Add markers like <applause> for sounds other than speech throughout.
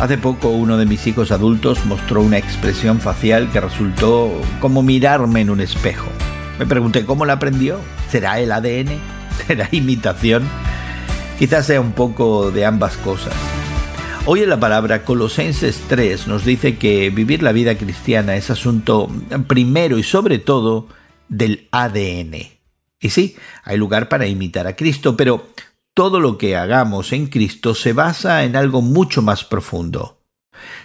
Hace poco uno de mis hijos adultos mostró una expresión facial que resultó como mirarme en un espejo. Me pregunté cómo la aprendió. ¿Será el ADN? <laughs> ¿Será imitación? Quizás sea un poco de ambas cosas. Hoy en la palabra Colosenses 3 nos dice que vivir la vida cristiana es asunto primero y sobre todo del ADN. Y sí, hay lugar para imitar a Cristo, pero todo lo que hagamos en Cristo se basa en algo mucho más profundo.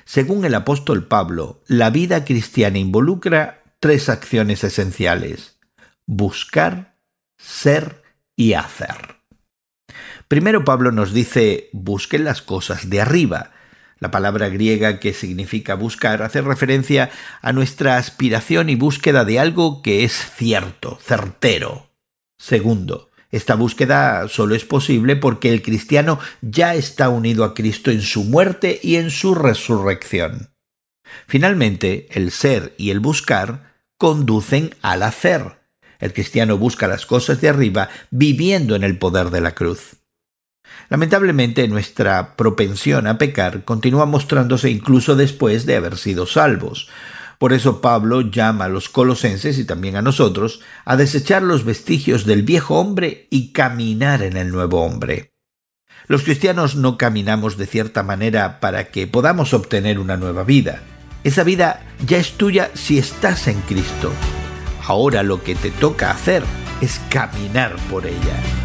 Según el apóstol Pablo, la vida cristiana involucra tres acciones esenciales. Buscar, ser y hacer. Primero Pablo nos dice, busquen las cosas de arriba. La palabra griega que significa buscar hace referencia a nuestra aspiración y búsqueda de algo que es cierto, certero. Segundo, esta búsqueda solo es posible porque el cristiano ya está unido a Cristo en su muerte y en su resurrección. Finalmente, el ser y el buscar conducen al hacer. El cristiano busca las cosas de arriba viviendo en el poder de la cruz. Lamentablemente nuestra propensión a pecar continúa mostrándose incluso después de haber sido salvos. Por eso Pablo llama a los colosenses y también a nosotros a desechar los vestigios del viejo hombre y caminar en el nuevo hombre. Los cristianos no caminamos de cierta manera para que podamos obtener una nueva vida. Esa vida ya es tuya si estás en Cristo. Ahora lo que te toca hacer es caminar por ella.